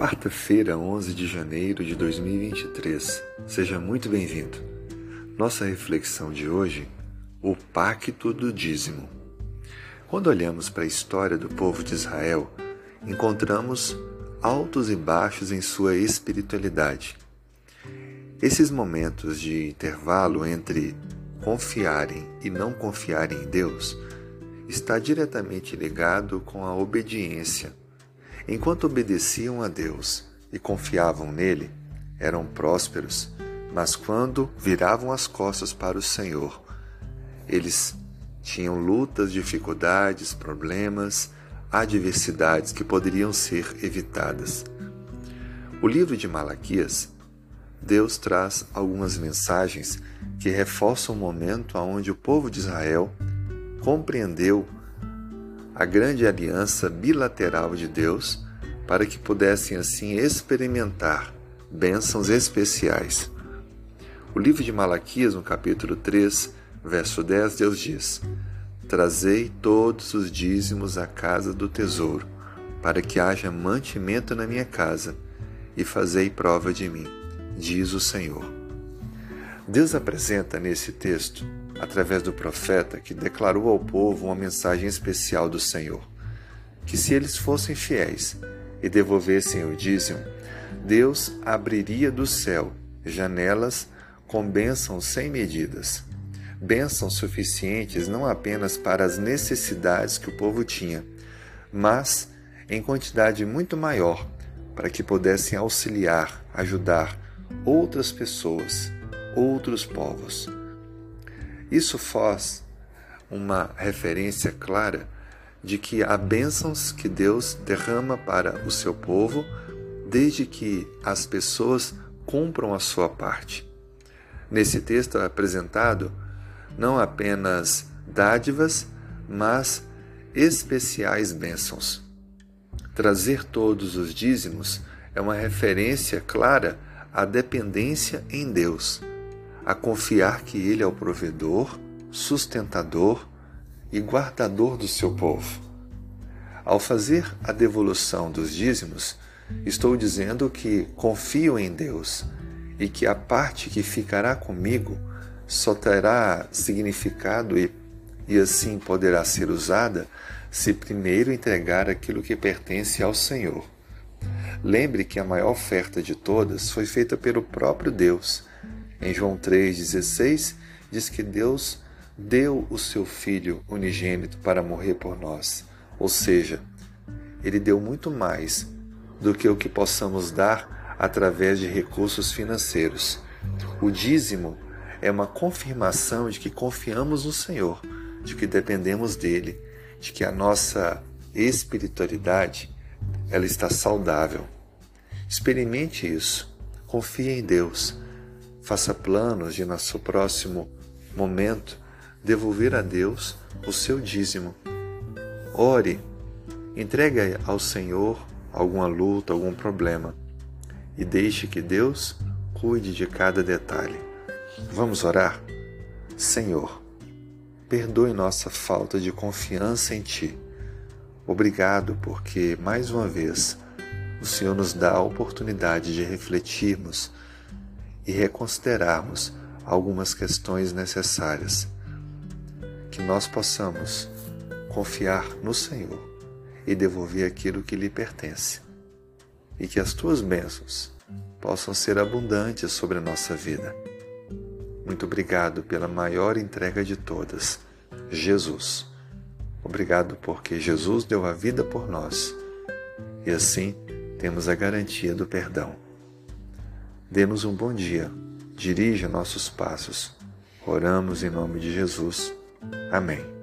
Quarta-feira, 11 de janeiro de 2023. Seja muito bem-vindo. Nossa reflexão de hoje: o Pacto do Dízimo. Quando olhamos para a história do povo de Israel, encontramos altos e baixos em sua espiritualidade. Esses momentos de intervalo entre confiarem e não confiarem em Deus está diretamente ligado com a obediência. Enquanto obedeciam a Deus e confiavam nele, eram prósperos, mas quando viravam as costas para o Senhor, eles tinham lutas, dificuldades, problemas, adversidades que poderiam ser evitadas. O livro de Malaquias, Deus traz algumas mensagens que reforçam o momento onde o povo de Israel compreendeu a grande aliança bilateral de Deus para que pudessem assim experimentar bênçãos especiais. O livro de Malaquias, no capítulo 3, verso 10, Deus diz: Trazei todos os dízimos à casa do tesouro, para que haja mantimento na minha casa, e fazei prova de mim, diz o Senhor. Deus apresenta nesse texto através do profeta que declarou ao povo uma mensagem especial do Senhor: que se eles fossem fiéis e devolvessem o dízimo, Deus abriria do céu janelas com bênçãos sem medidas. Bênçãos suficientes não apenas para as necessidades que o povo tinha, mas em quantidade muito maior para que pudessem auxiliar, ajudar outras pessoas, outros povos. Isso faz uma referência clara de que há bênçãos que Deus derrama para o seu povo desde que as pessoas cumpram a sua parte. Nesse texto é apresentado não apenas dádivas, mas especiais bênçãos. Trazer todos os dízimos é uma referência clara à dependência em Deus a confiar que Ele é o provedor, sustentador e guardador do seu povo. Ao fazer a devolução dos dízimos, estou dizendo que confio em Deus e que a parte que ficará comigo só terá significado e, e assim poderá ser usada se primeiro entregar aquilo que pertence ao Senhor. Lembre que a maior oferta de todas foi feita pelo próprio Deus em João 3,16, diz que Deus deu o seu Filho unigênito para morrer por nós. Ou seja, ele deu muito mais do que o que possamos dar através de recursos financeiros. O dízimo é uma confirmação de que confiamos no Senhor, de que dependemos dele, de que a nossa espiritualidade ela está saudável. Experimente isso. Confie em Deus. Faça planos de, no seu próximo momento, devolver a Deus o seu dízimo. Ore, entregue ao Senhor alguma luta, algum problema e deixe que Deus cuide de cada detalhe. Vamos orar? Senhor, perdoe nossa falta de confiança em Ti. Obrigado porque, mais uma vez, o Senhor nos dá a oportunidade de refletirmos e reconsiderarmos algumas questões necessárias. Que nós possamos confiar no Senhor e devolver aquilo que lhe pertence. E que as tuas bênçãos possam ser abundantes sobre a nossa vida. Muito obrigado pela maior entrega de todas, Jesus. Obrigado porque Jesus deu a vida por nós e assim temos a garantia do perdão. Dê-nos um bom dia, dirija nossos passos. Oramos em nome de Jesus. Amém.